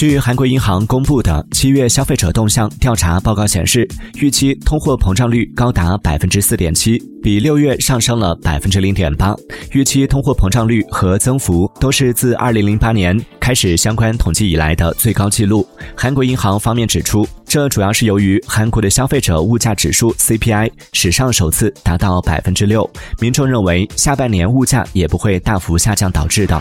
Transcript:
据韩国银行公布的七月消费者动向调查报告显示预期通货膨胀率高达百分之四点七比六月上升了百分之零点八。预期通货膨胀率和增幅都是自二零零八年开始相关统计以来的最高纪录。韩国银行方面指出这主要是由于韩国的消费者物价指数 cpi 史上首次达到百分之六民众认为下半年物价也不会大幅下降导致的。